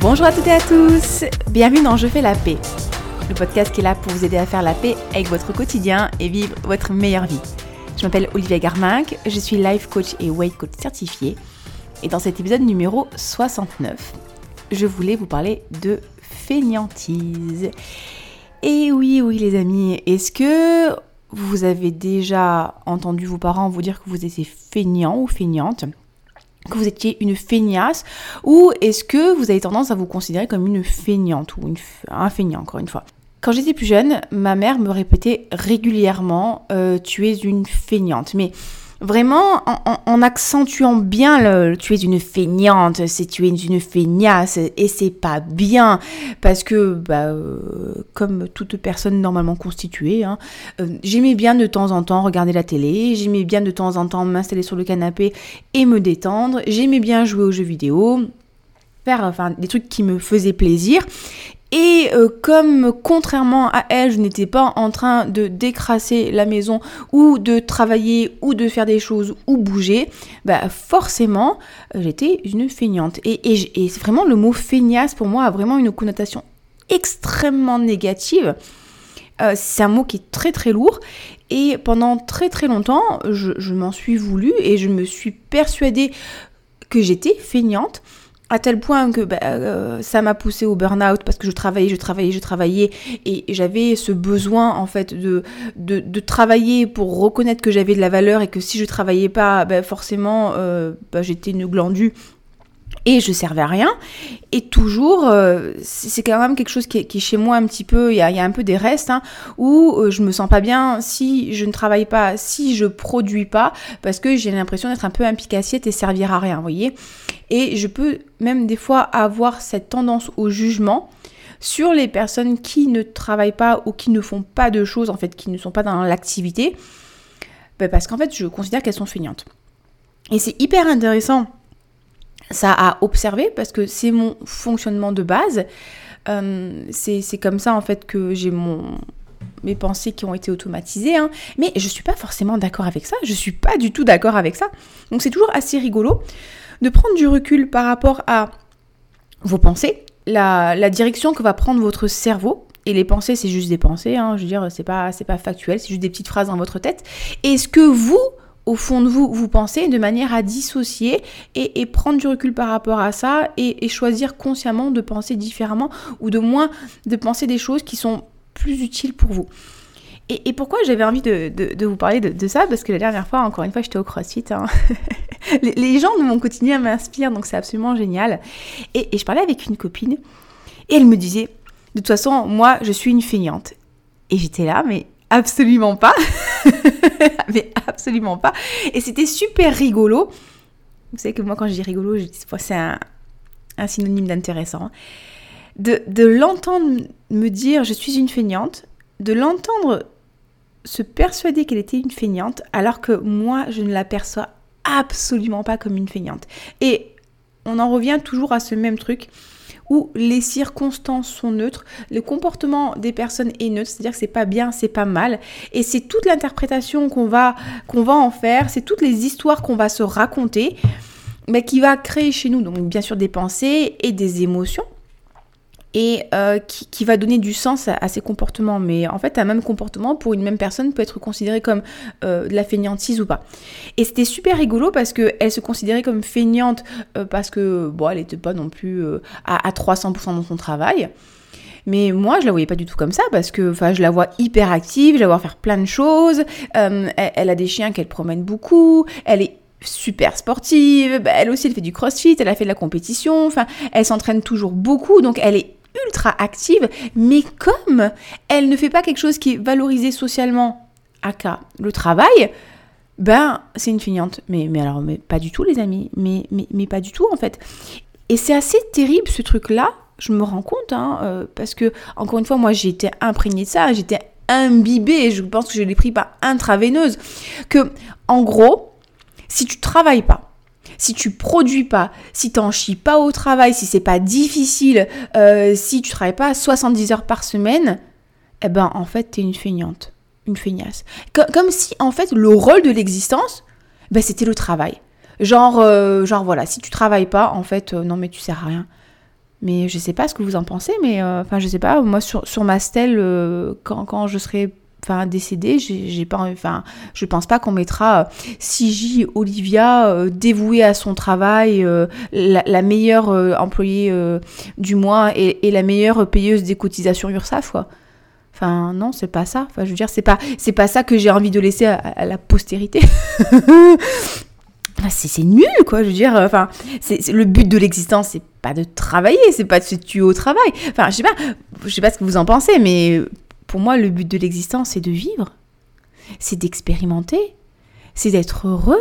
Bonjour à toutes et à tous, bienvenue dans Je fais la paix, le podcast qui est là pour vous aider à faire la paix avec votre quotidien et vivre votre meilleure vie. Je m'appelle Olivia Garminck, je suis life coach et weight coach certifié et dans cet épisode numéro 69, je voulais vous parler de fainéantise. Et oui, oui les amis, est-ce que vous avez déjà entendu vos parents vous dire que vous étiez feignant ou feignante que vous étiez une feignasse ou est-ce que vous avez tendance à vous considérer comme une feignante ou un feignant encore une fois? Quand j'étais plus jeune, ma mère me répétait régulièrement euh, Tu es une feignante. Mais vraiment en, accentuant bien le tu es une feignante, c'est tu es une feignasse et c'est pas bien. Parce que bah, euh, comme toute personne normalement constituée, hein, euh, j'aimais bien de temps en temps regarder la télé, j'aimais bien de temps en temps m'installer sur le canapé et me détendre, j'aimais bien jouer aux jeux vidéo, faire enfin des trucs qui me faisaient plaisir et euh, comme contrairement à elle, je n'étais pas en train de décrasser la maison ou de travailler ou de faire des choses ou bouger, bah forcément j'étais une feignante. Et vraiment le mot feignasse pour moi a vraiment une connotation extrêmement négative. Euh, c'est un mot qui est très très lourd et pendant très très longtemps je, je m'en suis voulu et je me suis persuadée que j'étais feignante à tel point que bah, euh, ça m'a poussé au burn-out parce que je travaillais, je travaillais, je travaillais et j'avais ce besoin en fait de, travailler pour reconnaître que j'avais de la valeur et que si je travaillais pas, bah, forcément euh, bah, j'étais une glandue et je servais à rien. Et toujours, euh, c'est quand même quelque chose qui chez moi un petit peu, il y a, un peu des restes, hein, où euh, je me sens pas bien si je ne travaille pas, si je produis pas, parce que j'ai l'impression d'être un peu un pique-assiette et servir à rien, vous voyez. Et je peux même des fois avoir cette tendance au jugement sur les personnes qui ne travaillent pas ou qui ne font pas de choses, en fait, qui ne sont pas dans l'activité, ben, parce qu'en fait, je considère qu'elles sont feignantes. Et c'est hyper intéressant ça à observer parce que c'est mon fonctionnement de base. Euh, c'est comme ça en fait que j'ai mon mes pensées qui ont été automatisées, hein. mais je suis pas forcément d'accord avec ça, je suis pas du tout d'accord avec ça. Donc c'est toujours assez rigolo de prendre du recul par rapport à vos pensées, la, direction que va prendre votre cerveau, et les pensées, c'est juste des pensées, hein, je veux dire, c'est pas, pas factuel, c'est juste des petites phrases dans votre tête. Est-ce que vous, au fond de vous, vous pensez de manière à dissocier et, prendre du recul par rapport à ça et, choisir consciemment de penser différemment ou de moins de penser des choses qui sont plus utiles pour vous. Et, pourquoi j'avais envie de, vous parler de, ça? Parce que la dernière fois, encore une fois, j'étais au CrossFit. Hein. les, gens de mon quotidien m'inspirent, donc c'est absolument génial. Et, je parlais avec une copine et elle me disait, de toute façon, moi, je suis une feignante. Et j'étais là, mais absolument pas. mais absolument pas. Et c'était super rigolo. Vous savez que moi, quand je dis rigolo, c'est un, synonyme d'intéressant. De, de l'entendre me dire je suis une feignante, de l'entendre se persuader qu'elle était une feignante, alors que moi, je ne l'aperçois absolument pas comme une feignante. Et on en revient toujours à ce même truc où les circonstances sont neutres, le comportement des personnes est neutre, c'est-à-dire que c'est pas bien, c'est pas mal, et c'est toute l'interprétation qu'on va, va en faire, c'est toutes les histoires qu'on va se raconter, mais qui va créer chez nous, donc bien sûr des pensées et des émotions, et euh, qui, va donner du sens à, ces comportements. Mais en fait, un même comportement pour une même personne peut être considéré comme euh, de la fainéantise ou pas. Et c'était super rigolo parce qu'elle se considérait comme feignante euh, parce que, bon, elle n'était pas non plus à, à 300% dans son travail. Mais moi, je la voyais pas du tout comme ça parce que, enfin, je la vois hyper active, je la vois faire plein de choses. Elle, elle, a des chiens qu'elle promène beaucoup. Elle est super sportive. Bah, elle aussi, elle fait du crossfit, elle a fait de la compétition. Enfin, elle s'entraîne toujours beaucoup, donc elle est ultra active, mais comme elle ne fait pas quelque chose qui est valorisé socialement, aka le travail, ben c'est une feignante. Mais, mais alors, mais pas du tout les amis, mais, mais, pas du tout en fait. Et c'est assez terrible ce truc-là, je me rends compte, hein, euh, parce que encore une fois, moi j'ai été imprégnée de ça, j'étais imbibée, je pense que je l'ai pris par intraveineuse, que en gros, si tu travailles pas, si tu produis pas, si t'en chies pas au travail, si c'est pas difficile, euh, si tu travailles pas 70 heures par semaine, eh ben en fait t'es une feignante, une feignasse. Comme, si en fait le rôle de l'existence, ben, c'était le travail. Genre, euh, genre voilà, si tu travailles pas, en fait, euh, non mais tu sers à rien. Mais je sais pas ce que vous en pensez, mais enfin, je sais pas, moi sur, ma stèle, quand, je serai enfin décédée, j'ai pas enfin je pense pas qu'on mettra CJ Olivia dévouée à son travail, la, meilleure employée du mois et, et, la meilleure payeuse des cotisations URSAF quoi. Enfin, non, c'est pas ça. Enfin, je veux dire, c'est pas, c'est pas ça que j'ai envie de laisser à, la postérité. c'est nul, quoi. Je veux dire, enfin, c'est le but de l'existence, c'est pas de travailler, c'est pas de se tuer au travail. Enfin, je sais pas, je sais pas ce que vous en pensez, mais pour moi, le but de l'existence, c'est de vivre, c'est d'expérimenter, c'est d'être heureux,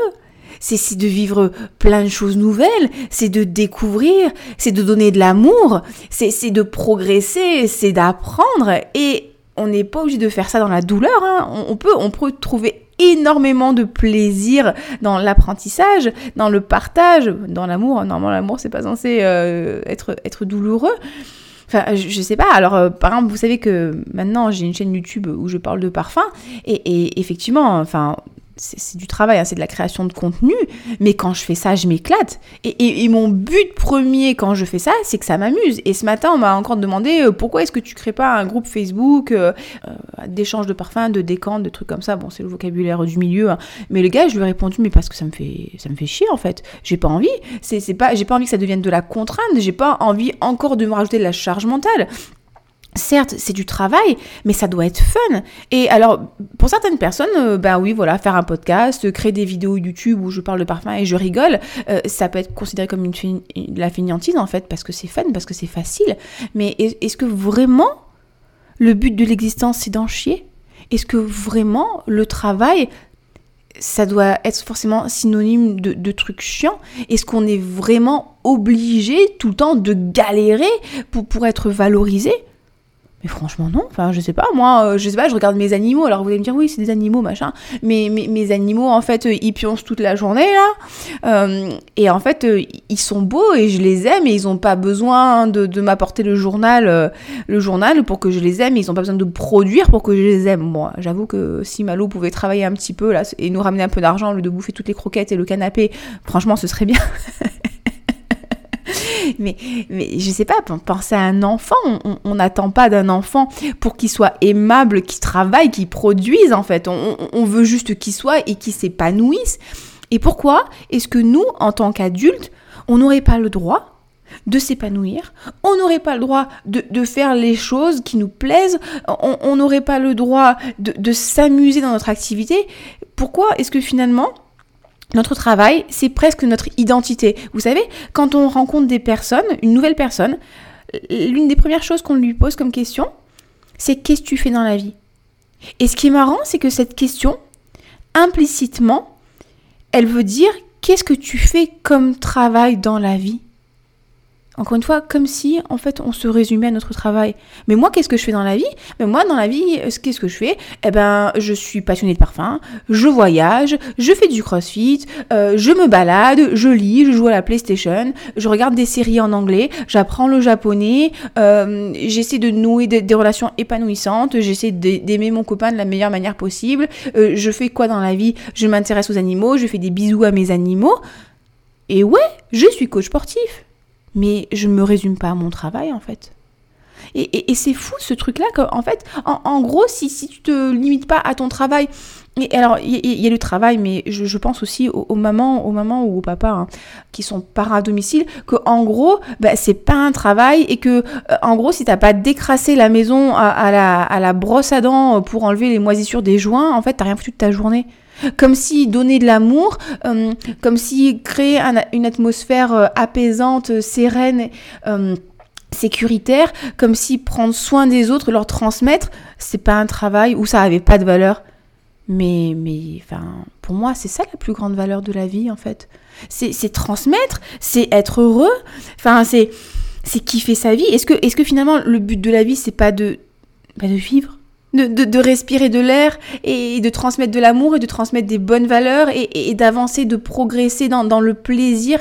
c'est de vivre plein de choses nouvelles, c'est de découvrir, c'est de donner de l'amour, c'est de progresser, c'est d'apprendre. Et on n'est pas obligé de faire ça dans la douleur. Hein. On, peut, on peut trouver énormément de plaisir dans l'apprentissage, dans le partage, dans l'amour. Normalement, l'amour, c'est pas censé euh, être, être douloureux. Enfin, je, sais pas. Alors, euh, par exemple, vous savez que maintenant, j'ai une chaîne YouTube où je parle de parfum. Et, et effectivement, enfin, c'est du travail, hein, c'est de la création de contenu, mais quand je fais ça, je m'éclate. Et, mon but premier quand je fais ça, c'est que ça m'amuse. Et ce matin, on m'a encore demandé euh, pourquoi est-ce que tu crées pas un groupe Facebook euh, euh, d'échange de parfums, de décantes, de trucs comme ça? Bon, c'est le vocabulaire du milieu. Hein. Mais le gars, je lui ai répondu, mais parce que ça me fait, ça me fait chier en fait. J'ai pas envie. C'est pas, j'ai pas envie que ça devienne de la contrainte. J'ai pas envie encore de me rajouter de la charge mentale. Certes, c'est du travail, mais ça doit être fun. Et alors, pour certaines personnes, euh, ben oui, voilà, faire un podcast, créer des vidéos YouTube où je parle de parfum et je rigole, euh, ça peut être considéré comme une, la fainéantise en fait, parce que c'est fun, parce que c'est facile. Mais est-ce que vraiment le but de l'existence c'est d'en chier? Est-ce que vraiment le travail ça doit être forcément synonyme de, de trucs chiants? Est-ce qu'on est vraiment obligé tout le temps de galérer pour, pour être valorisé? Mais franchement, non. Enfin, je sais pas. Moi, euh, je sais pas, je regarde mes animaux. Alors, vous allez me dire, oui, c'est des animaux, machin. Mais mes, animaux, en fait, euh, ils pioncent toute la journée, là. Euh, et en fait, ils sont beaux et je les aime et ils ont pas besoin de, m'apporter le journal, le journal pour que je les aime. Ils ont pas besoin de produire pour que je les aime. Moi, j'avoue que si Malo pouvait travailler un petit peu, là, et nous ramener un peu d'argent, le de bouffer toutes les croquettes et le canapé, franchement, ce serait bien. mais, mais je sais pas, penser à un enfant, on n'attend pas d'un enfant pour qu'il soit aimable, qu'il travaille, qu'il produise en fait. On, veut juste qu'il soit et qu'il s'épanouisse. Et pourquoi est-ce que nous, en tant qu'adultes, on n'aurait pas le droit de s'épanouir, on n'aurait pas le droit de, faire les choses qui nous plaisent, on n'aurait pas le droit de s'amuser dans notre activité? Pourquoi est-ce que finalement notre travail, c'est presque notre identité. Vous savez, quand on rencontre des personnes, une nouvelle personne, l'une des premières choses qu'on lui pose comme question, c'est qu'est-ce que tu fais dans la vie? Et ce qui est marrant, c'est que cette question, implicitement, elle veut dire qu'est-ce que tu fais comme travail dans la vie? Encore une fois, comme si en fait on se résumait à notre travail. Mais moi, qu'est-ce que je fais dans la vie? Mais moi, dans la vie, euh, qu'est-ce que je fais? Eh ben, je suis passionnée de parfum, je voyage, je fais du crossfit, euh, je me balade, je lis, je joue à la PlayStation, je regarde des séries en anglais, j'apprends le japonais, euh, j'essaie de nouer des, relations épanouissantes, j'essaie d'aimer mon copain de la meilleure manière possible. je fais quoi dans la vie? Je m'intéresse aux animaux, je fais des bisous à mes animaux. Et ouais, je suis coach sportif mais je ne me résume pas à mon travail en fait. Et, c'est fou ce truc-là, en fait, en, gros, si, si tu te limites pas à ton travail, et alors il y, a le travail, mais je, pense aussi aux, mamans, aux mamans ou aux papas hein, qui sont parents à domicile, que en gros, bah, c'est pas un travail et que euh, en gros, si t'as pas décrassé la maison à, la, à la brosse à dents pour enlever les moisissures des joints, en fait, t'as rien foutu de ta journée comme si donner de l'amour, euh, comme si créer une atmosphère euh, apaisante, sereine, euh, sécuritaire, comme si prendre soin des autres, leur transmettre, c'est pas un travail où ça avait pas de valeur. Mais, mais, enfin, pour moi, c'est ça la plus grande valeur de la vie, en fait. C'est transmettre, c'est être heureux, enfin, c'est kiffer sa vie. Est-ce que, est que finalement, le but de la vie, c'est pas de, pas de vivre? De, respirer de l'air et de transmettre de l'amour et de transmettre des bonnes valeurs et, d'avancer, de progresser dans, le plaisir.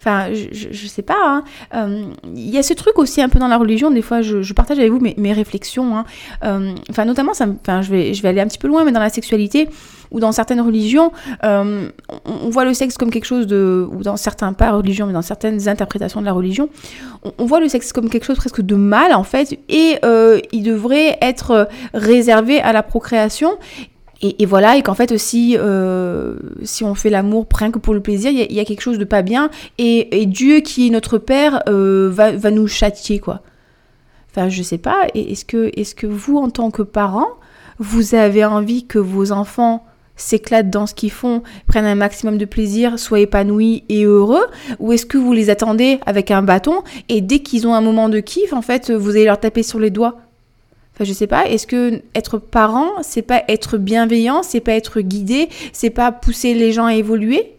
Enfin, je, je sais pas. Hein. Euh, il y a ce truc aussi un peu dans la religion. Des fois, je, partage avec vous mes, réflexions. Hein. Euh, enfin, notamment, ça, enfin, je vais, je vais aller un petit peu loin, mais dans la sexualité, ou dans certaines religions, on, voit le sexe comme quelque chose de, ou dans certains pas religions, mais dans certaines interprétations de la religion, on, voit le sexe comme quelque chose presque de mal en fait, et il devrait être réservé à la procréation. Et, voilà, et qu'en fait aussi, euh, si on fait l'amour rien que pour le plaisir, il y, a quelque chose de pas bien, et, Dieu qui est notre Père euh, va, va, nous châtier, quoi. Enfin, je sais pas, est-ce que, est que vous, en tant que parents, vous avez envie que vos enfants s'éclatent dans ce qu'ils font, prennent un maximum de plaisir, soient épanouis et heureux, ou est-ce que vous les attendez avec un bâton, et dès qu'ils ont un moment de kiff, en fait, vous allez leur taper sur les doigts? Enfin, je sais pas, est-ce que être parent, c'est pas être bienveillant, c'est pas être guidé, c'est pas pousser les gens à évoluer?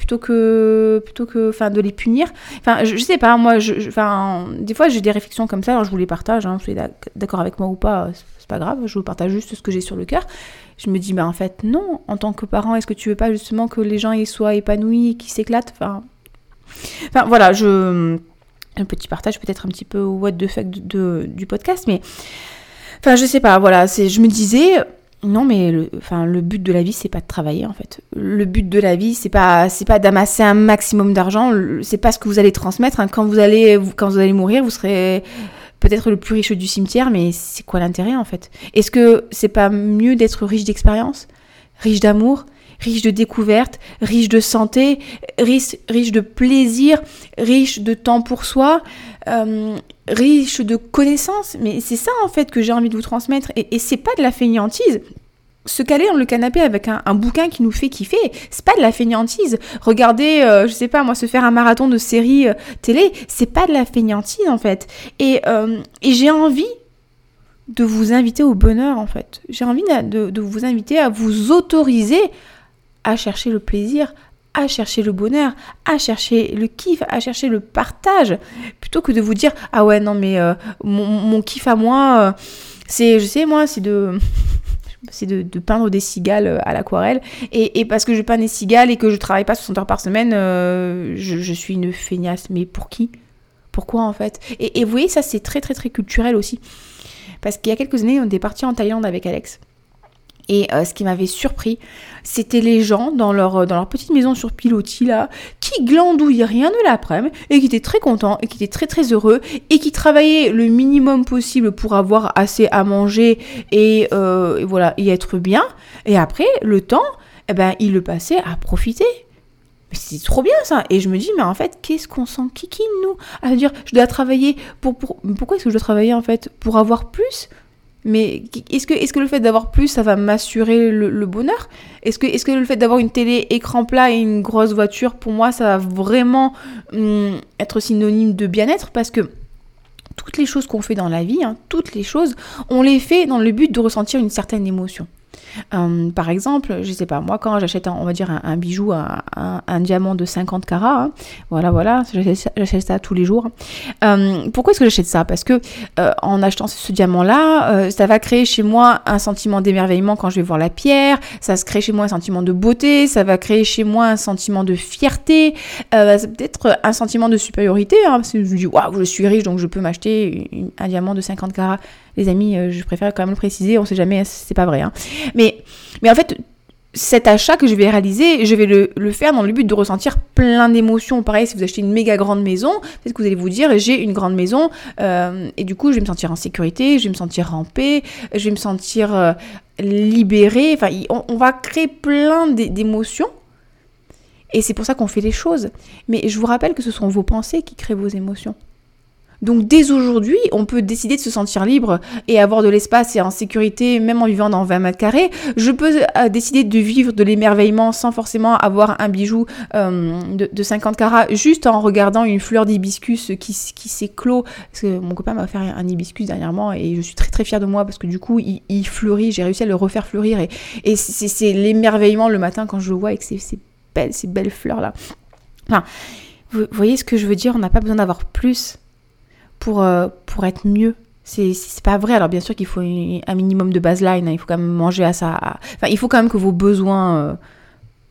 Plutôt que plutôt que enfin de les punir. Enfin je, sais pas moi je, enfin des fois j'ai des réflexions comme ça alors je vous les partage hein, vous êtes d'accord avec moi ou pas c'est pas grave je vous partage juste ce que j'ai sur le cœur. Je me dis mais en fait non en tant que parent est-ce que tu veux pas justement que les gens y soient épanouis qu'ils s'éclatent? Enfin enfin voilà je un petit partage peut-être un petit peu what the fuck de, du podcast mais Enfin, je sais pas, voilà, c'est, je me disais, non, mais le, enfin, le but de la vie, c'est pas de travailler en fait. Le but de la vie, c'est pas, c'est pas d'amasser un maximum d'argent. C'est pas ce que vous allez transmettre. Hein. Quand vous allez, quand vous allez mourir, vous serez peut-être le plus riche du cimetière, mais c'est quoi l'intérêt en fait? Est-ce que c'est pas mieux d'être riche d'expérience, riche d'amour, riche de découvertes, riche de santé, riche, riche de plaisir, riche de temps pour soi, euh, riche de connaissances. Mais c'est ça en fait que j'ai envie de vous transmettre. Et, c'est pas de la fainéantise se caler dans le canapé avec un, bouquin qui nous fait kiffer, c'est pas de la fainéantise. Regarder, euh, je sais pas moi, se faire un marathon de séries euh, télé, c'est pas de la fainéantise en fait. Et, et j'ai envie de vous inviter au bonheur en fait. J'ai envie de, vous inviter à vous autoriser à chercher le plaisir, à chercher le bonheur, à chercher le kiff, à chercher le partage, plutôt que de vous dire ah ouais non mais euh, mon, kiff à moi, euh, c'est je sais moi c'est de c'est de, peindre des cigales euh, à l'aquarelle. Et, parce que je peins des cigales et que je travaille pas 60 heures par semaine, je, suis une feignasse. Mais pour qui? Pourquoi en fait? Et, et, vous voyez, ça c'est très très très culturel aussi. Parce qu'il y a quelques années, on était parti en Thaïlande avec Alex. Et euh, ce qui m'avait surpris, c'était les gens dans leur, euh, dans leur petite maison sur pilotis là, qui glandouillaient rien de l'après-midi et qui étaient très contents et qui étaient très très heureux et qui travaillaient le minimum possible pour avoir assez à manger et, euh, voilà y être bien. Et après, le temps, eh ben, ils le passaient à profiter. C'est trop bien ça. Et je me dis, mais en fait, qu'est-ce qu'on s'en kikine, nous? À dire, je dois travailler pour. pour... Pourquoi est-ce que je dois travailler en fait? Pour avoir plus? Mais est-ce que, est que le fait d'avoir plus, ça va m'assurer le, bonheur? Est-ce que, est le fait d'avoir une télé écran plat et une grosse voiture, pour moi, ça va vraiment hum, être synonyme de bien-être? Parce que toutes les choses qu'on fait dans la vie, hein, toutes les choses, on les fait dans le but de ressentir une certaine émotion. Euh, par exemple, je sais pas, moi quand j'achète, on va dire, un, bijou, un, diamant de 50 carats, hein, voilà, voilà, j'achète ça tous les jours. Euh, pourquoi est-ce que j'achète ça? Parce que euh, en achetant ce, diamant-là, ça va créer chez moi un sentiment d'émerveillement quand je vais voir la pierre, ça se crée chez moi un sentiment de beauté, ça va créer chez moi un sentiment de fierté, peut-être un sentiment de supériorité, hein, parce que je me dis, waouh, je suis riche, donc je peux m'acheter un diamant de 50 carats les amis, euh, je préfère quand même le préciser, on sait jamais, c'est pas vrai. Hein. Mais, mais en fait, cet achat que je vais réaliser, je vais le, faire dans le but de ressentir plein d'émotions. Pareil, si vous achetez une méga grande maison, peut-être que vous allez vous dire, j'ai une grande maison, euh, et du coup, je vais me sentir en sécurité, je vais me sentir en paix, je vais me sentir euh, libérée. Enfin, on va créer plein d'émotions. Et c'est pour ça qu'on fait les choses. Mais je vous rappelle que ce sont vos pensées qui créent vos émotions. Donc dès aujourd'hui, on peut décider de se sentir libre et avoir de l'espace et en sécurité, même en vivant dans 20 mètres carrés. Je peux euh, décider de vivre de l'émerveillement sans forcément avoir un bijou euh, de, 50 carats, juste en regardant une fleur d'hibiscus qui, qui s'éclot. Parce que mon copain m'a offert un hibiscus dernièrement et je suis très très fière de moi parce que du coup, il, fleurit, j'ai réussi à le refaire fleurir et, c'est l'émerveillement le matin quand je le vois avec ces, belles, ces belles fleurs-là. Enfin, vous voyez ce que je veux dire? On n'a pas besoin d'avoir plus pour, euh, pour être mieux. C'est pas vrai. Alors bien sûr qu'il faut un minimum de baseline, hein. il faut quand même manger à ça. Enfin, il faut quand même que vos besoins euh,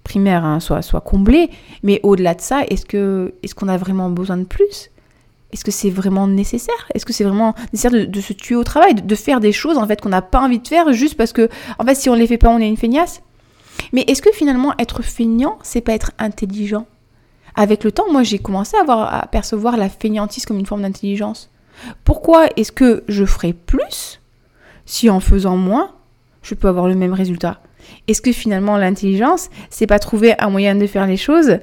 primaires hein, soient, soient, comblés. Mais au-delà de ça, est-ce que est-ce qu'on a vraiment besoin de plus? Est-ce que c'est vraiment nécessaire? Est-ce que c'est vraiment nécessaire de, se tuer au travail, de, faire des choses en fait qu'on n'a pas envie de faire juste parce que en fait si on les fait pas, on est une feignasse? Mais est-ce que finalement être feignant, c'est pas être intelligent? Avec le temps, moi j'ai commencé à, avoir, à percevoir la feignantise comme une forme d'intelligence. Pourquoi est-ce que je ferai plus si en faisant moins, je peux avoir le même résultat? Est-ce que finalement l'intelligence, c'est pas trouver un moyen de faire les choses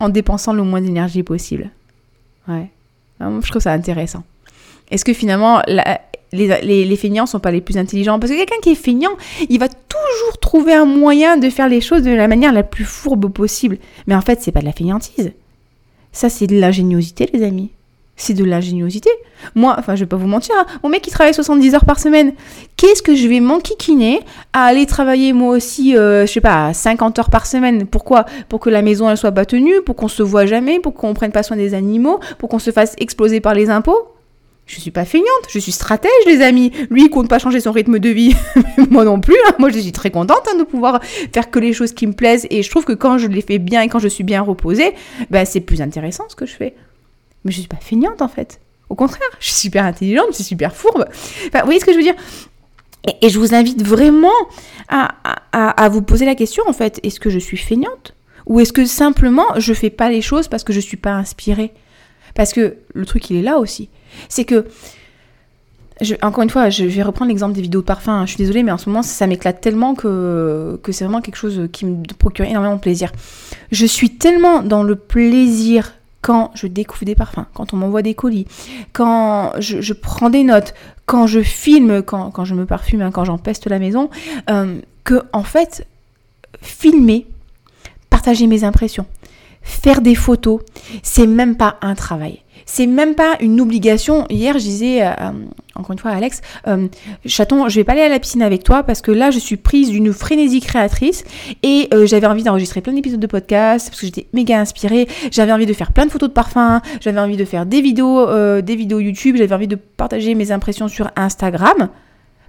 en dépensant le moins d'énergie possible? Ouais. Je trouve ça intéressant. Est-ce que finalement les, les, les, feignants sont pas les plus intelligents? Parce que quelqu'un qui est feignant, il va toujours trouver un moyen de faire les choses de la manière la plus fourbe possible. Mais en fait, c'est pas de la feignantise. Ça, c'est de l'ingéniosité, les amis. C'est de l'ingéniosité. Moi, enfin, je vais pas vous mentir, hein, mon mec qui travaille 70 heures par semaine, qu'est-ce que je vais m'enquiquiner à aller travailler moi aussi, euh, je sais pas, 50 heures par semaine? Pourquoi? Pour que la maison elle soit pas tenue, pour qu'on se voit jamais, pour qu'on prenne pas soin des animaux, pour qu'on se fasse exploser par les impôts? Je suis pas feignante, je suis stratège, les amis. Lui, il compte pas changer son rythme de vie. moi non plus. Hein. Moi, je suis très contente hein, de pouvoir faire que les choses qui me plaisent. Et je trouve que quand je les fais bien et quand je suis bien reposée, ben, c'est plus intéressant ce que je fais mais je suis pas feignante en fait. Au contraire, je suis super intelligente, je suis super fourbe. Vous voyez ce que je veux dire? Et, je vous invite vraiment à, à, vous poser la question en fait, est-ce que je suis feignante? Ou est-ce que simplement je fais pas les choses parce que je suis pas inspirée? Parce que le truc il est là aussi. C'est que encore une fois, je vais reprendre l'exemple des vidéos de parfum. Je suis désolée, mais en ce moment, ça, m'éclate tellement que, que c'est vraiment quelque chose qui me procure énormément de plaisir. Je suis tellement dans le plaisir quand je découvre des parfums, quand on m'envoie des colis, quand je, prends des notes, quand je filme, quand, je me parfume, hein, quand j'empeste la maison, euh, que en fait, filmer, partager mes impressions, faire des photos, c'est même pas un travail. C'est même pas une obligation. Hier, je disais, euh, encore une fois, à Alex, euh, chaton, je vais pas aller à la piscine avec toi parce que là, je suis prise d'une frénésie créatrice et euh, j'avais envie d'enregistrer plein d'épisodes de podcast parce que j'étais méga inspirée. J'avais envie de faire plein de photos de parfums, j'avais envie de faire des vidéos, des vidéos YouTube, j'avais envie de partager mes impressions sur Instagram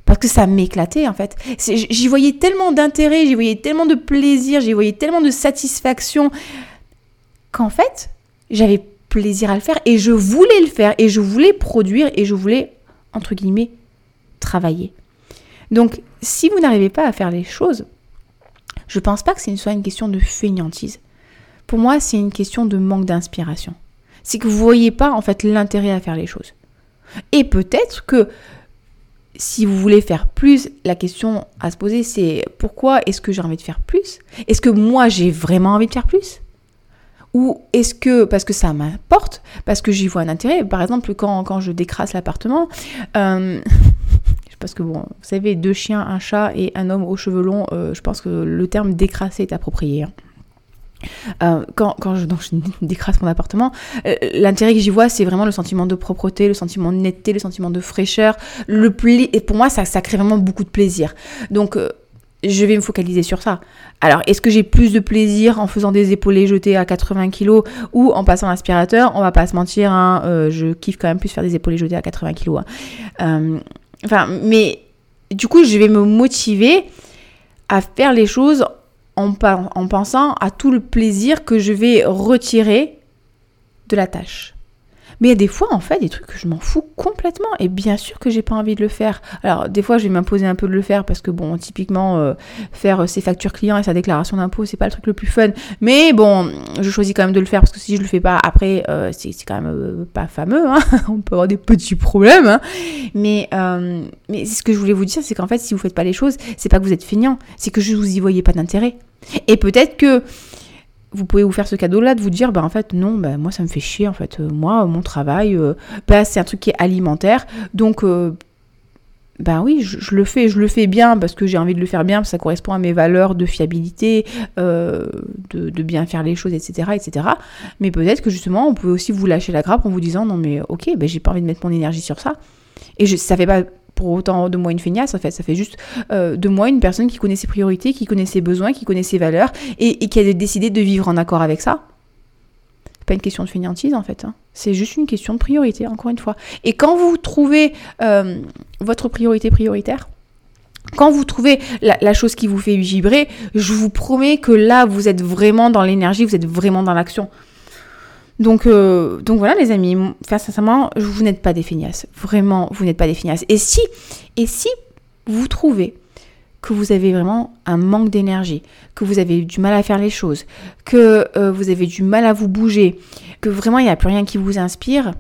parce que ça m'éclatait en fait. J'y voyais tellement d'intérêt, j'y voyais tellement de plaisir, j'y voyais tellement de satisfaction qu'en fait, j'avais plaisir à le faire et je voulais le faire et je voulais produire et je voulais, entre guillemets, travailler. Donc, si vous n'arrivez pas à faire les choses, je pense pas que ce soit une question de feignantise. Pour moi, c'est une question de manque d'inspiration. C'est que vous voyez pas en fait l'intérêt à faire les choses. Et peut-être que si vous voulez faire plus, la question à se poser c'est pourquoi est-ce que j'ai envie de faire plus? Est-ce que moi j'ai vraiment envie de faire plus? Ou est-ce que, parce que ça m'importe, parce que j'y vois un intérêt, par exemple quand, quand je décrasse l'appartement, euh, parce que bon, vous savez, deux chiens, un chat et un homme aux cheveux longs, euh, je pense que le terme décrasser est approprié. Hein. Euh, quand, quand je, donc, je, décrasse mon appartement, l'intérêt que j'y vois, c'est vraiment le sentiment de propreté, le sentiment de netteté, le sentiment de fraîcheur. Le et pour moi, ça, ça crée vraiment beaucoup de plaisir. Donc, je vais me focaliser sur ça. Alors, est-ce que j'ai plus de plaisir en faisant des épaulés jetés à 80 kg ou en passant l'aspirateur? On va pas se mentir, hein, euh, je kiffe quand même plus faire des épaulés jetés à 80 kg. Hein. Euh, mais du coup, je vais me motiver à faire les choses en pensant à tout le plaisir que je vais retirer de la tâche. Mais il y a des fois, en fait, des trucs que je m'en fous complètement. Et bien sûr que j'ai pas envie de le faire. Alors, des fois, je vais m'imposer un peu de le faire parce que, bon, typiquement, euh, faire euh, ses factures clients et sa déclaration d'impôt, c'est pas le truc le plus fun. Mais bon, je choisis quand même de le faire parce que si je le fais pas après, euh, c'est quand même pas fameux. Hein On peut avoir des petits problèmes. Hein mais, mais ce que je voulais vous dire, c'est qu'en fait, si vous faites pas les choses, c'est pas que vous êtes feignant, c'est que je vous y voyez pas d'intérêt. Et peut-être que vous pouvez vous faire ce cadeau-là de vous dire, bah en fait non, bah, moi ça me fait chier en fait. Euh, moi, mon travail, euh, bah, c'est un truc qui est alimentaire, donc euh, bah oui, je, le fais, je le fais bien parce que j'ai envie de le faire bien, parce que ça correspond à mes valeurs de fiabilité, de, bien faire les choses, etc., etc. Mais peut-être que justement, on pouvait aussi vous lâcher la grappe en vous disant, non mais ok, bah, j'ai pas envie de mettre mon énergie sur ça. Et je, ça fait pas autant de moi une feignasse, en fait. Ça fait juste euh, de moi une personne qui connaît ses priorités, qui connaît ses besoins, qui connaît ses valeurs et, qui a décidé de vivre en accord avec ça. C'est pas une question de fainéantise, en fait. Hein. C'est juste une question de priorité, encore une fois. Et quand vous trouvez euh, votre priorité prioritaire, quand vous trouvez la, chose qui vous fait vibrer, je vous promets que là, vous êtes vraiment dans l'énergie, vous êtes vraiment dans l'action. Donc, euh, donc voilà les amis, faire sincèrement, vous n'êtes pas des feignasses. Vraiment, vous n'êtes pas des feignasses. Et si, et si vous trouvez que vous avez vraiment un manque d'énergie, que vous avez du mal à faire les choses, que euh, vous avez du mal à vous bouger, que vraiment il n'y a plus rien qui vous inspire,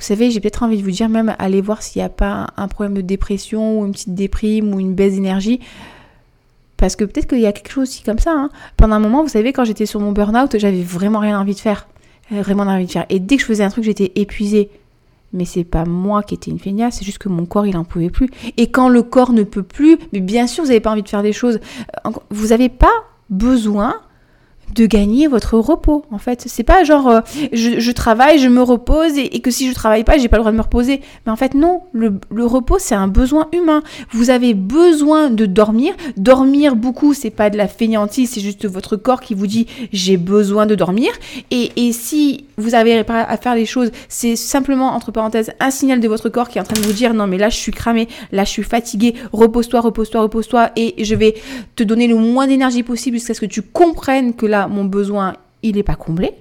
vous savez, j'ai peut-être envie de vous dire même aller voir s'il n'y a pas un problème de dépression ou une petite déprime ou une baisse d'énergie. Parce que peut-être qu'il y a quelque chose aussi comme ça. Hein. Pendant un moment, vous savez, quand j'étais sur mon burn-out, j'avais vraiment rien envie de faire. Vraiment envie de faire. Et dès que je faisais un truc, j'étais épuisée. Mais c'est pas moi qui étais une feignasse, c'est juste que mon corps il en pouvait plus. Et quand le corps ne peut plus, mais bien sûr vous n'avez pas envie de faire des choses. Vous n'avez pas besoin de gagner votre repos en fait. C'est pas genre euh, je, travaille je me repose et, que si je travaille pas j'ai pas le droit de me reposer. Mais en fait non. Le, repos c'est un besoin humain. Vous avez besoin de dormir. Dormir beaucoup c'est pas de la fainéantise c'est juste votre corps qui vous dit j'ai besoin de dormir. Et, si vous avez à faire les choses c'est simplement entre parenthèses un signal de votre corps qui est en train de vous dire non mais là je suis cramé là je suis fatigué repose-toi repose-toi repose-toi et je vais te donner le moins d'énergie possible jusqu'à ce que tu comprennes que là mon besoin, il n'est pas comblé.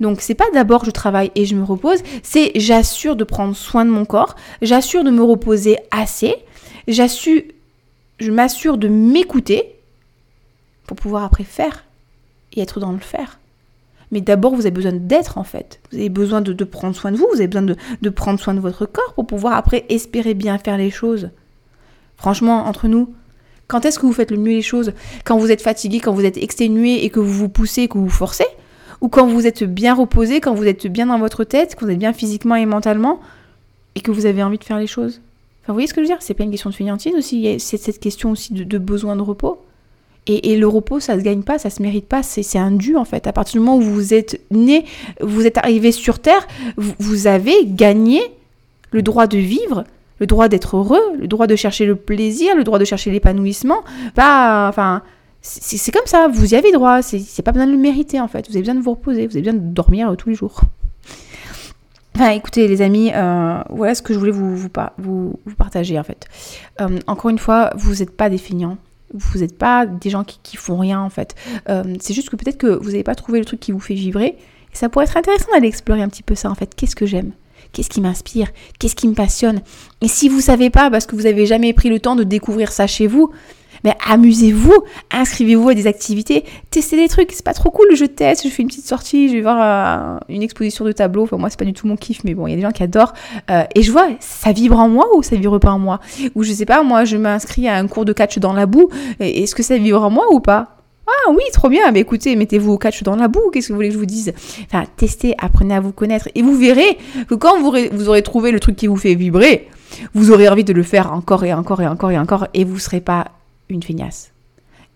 Donc c'est pas d'abord je travaille et je me repose, c'est j'assure de prendre soin de mon corps, j'assure de me reposer assez, j'assure, je m'assure de m'écouter pour pouvoir après faire et être dans le faire. Mais d'abord, vous avez besoin d'être en fait. Vous avez besoin de, prendre soin de vous, vous avez besoin de, de prendre soin de votre corps pour pouvoir après espérer bien faire les choses. Franchement, entre nous, quand est-ce que vous faites le mieux les choses? Quand vous êtes fatigué, quand vous êtes exténué et que vous vous poussez, que vous vous forcez? Ou quand vous êtes bien reposé, quand vous êtes bien dans votre tête, quand vous êtes bien physiquement et mentalement et que vous avez envie de faire les choses? Enfin, vous voyez ce que je veux dire? C'est pas une question de fainéantise aussi, c'est cette question aussi de, besoin de repos. Et, le repos, ça se gagne pas, ça se mérite pas, c'est un dû en fait. À partir du moment où vous êtes né, vous êtes arrivé sur Terre, vous avez gagné le droit de vivre le droit d'être heureux, le droit de chercher le plaisir, le droit de chercher l'épanouissement. Pas, enfin, c'est comme ça, vous y avez droit, c'est pas besoin de le mériter en fait, vous avez besoin de vous reposer, vous avez besoin de dormir euh, tous les jours. Enfin, écoutez les amis, euh, voilà ce que je voulais vous, partager en fait. Euh, encore une fois, vous n'êtes pas des feignants, vous n'êtes pas des gens qui, font rien en fait. c'est juste que peut-être que vous n'avez pas trouvé le truc qui vous fait vibrer. Ça pourrait être intéressant d'aller explorer un petit peu ça en fait. Qu'est-ce que j'aime? Qu'est-ce qui m'inspire? Qu'est-ce qui me passionne? Et si vous savez pas, parce que vous n'avez jamais pris le temps de découvrir ça chez vous, mais amusez-vous, inscrivez-vous à des activités, testez des trucs. C'est pas trop cool, je teste, je fais une petite sortie, je vais voir euh, une exposition de tableaux. Enfin, moi, c'est pas du tout mon kiff, mais bon, il y a des gens qui adorent. Euh, et je vois, ça vibre en moi ou ça vibre pas en moi? Ou je sais pas, moi, je m'inscris à un cours de catch dans la boue. Est-ce que ça vibre en moi ou pas? Ah oui, trop bien. Mais écoutez, mettez-vous au catch dans la boue. Qu'est-ce que vous voulez que je vous dise? Enfin, testez, apprenez à vous connaître. Et vous verrez que quand vous, aurez trouvé le truc qui vous fait vibrer, vous aurez envie de le faire encore et encore et encore et encore. Et vous ne serez pas une feignasse.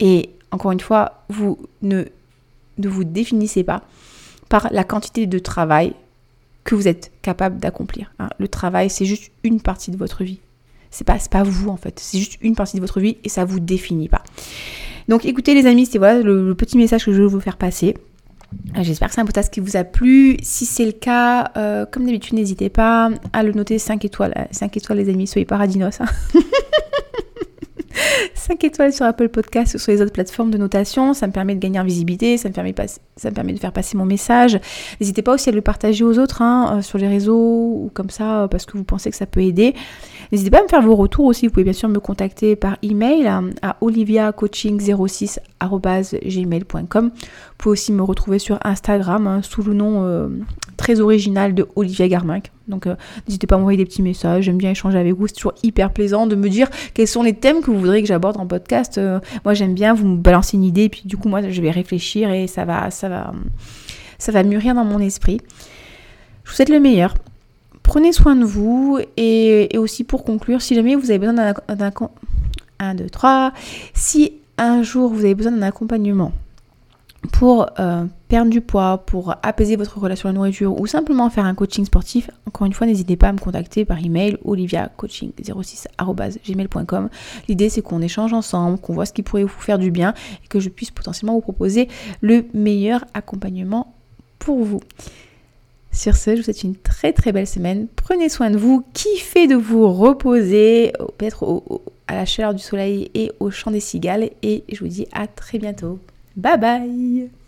Et encore une fois, vous ne, ne vous définissez pas par la quantité de travail que vous êtes capable d'accomplir. Hein. Le travail, c'est juste une partie de votre vie. C'est pas, pas vous en fait, c'est juste une partie de votre vie et ça vous définit pas. Donc écoutez les amis, c'est voilà le, petit message que je veux vous faire passer. Euh, j'espère que c'est un podcast qui vous a plu. Si c'est le cas, euh, comme d'habitude, n'hésitez pas à le noter 5 étoiles. 5 étoiles les amis, soyez paradinos. Hein. 5 étoiles sur Apple Podcast ou sur les autres plateformes de notation. Ça me permet de gagner en visibilité, ça me permet, de faire passer mon message. N'hésitez pas aussi à le partager aux autres hein, euh, sur les réseaux ou comme ça parce que vous pensez que ça peut aider. N'hésitez pas à me faire vos retours aussi. Vous pouvez bien sûr me contacter par email à oliviacoaching06.gmail.com. Vous pouvez aussi me retrouver sur Instagram hein, sous le nom euh, très original de Olivia Garminck. Donc euh, n'hésitez pas à m'envoyer des petits messages, j'aime bien échanger avec vous, c'est toujours hyper plaisant de me dire quels sont les thèmes que vous voudriez que j'aborde en podcast. Euh, moi j'aime bien, vous me balancez une idée, puis du coup moi je vais réfléchir et ça va, ça va, ça va mûrir dans mon esprit. Je vous souhaite le meilleur. Prenez soin de vous et, aussi pour conclure, si jamais vous avez besoin d'un... 1, 2, 3. Si un jour vous avez besoin d'un accompagnement pour euh, perdre du poids, pour apaiser votre relation à la nourriture ou simplement faire un coaching sportif, encore une fois, n'hésitez pas à me contacter par email oliviacoaching06@gmail.com. L'idée c'est qu'on échange ensemble, qu'on voit ce qui pourrait vous faire du bien et que je puisse potentiellement vous proposer le meilleur accompagnement pour vous. Sur ce, je vous souhaite une très très belle semaine. Prenez soin de vous, kiffez de vous reposer, peut-être à la chaleur du soleil et au chant des cigales. Et je vous dis à très bientôt. Bye bye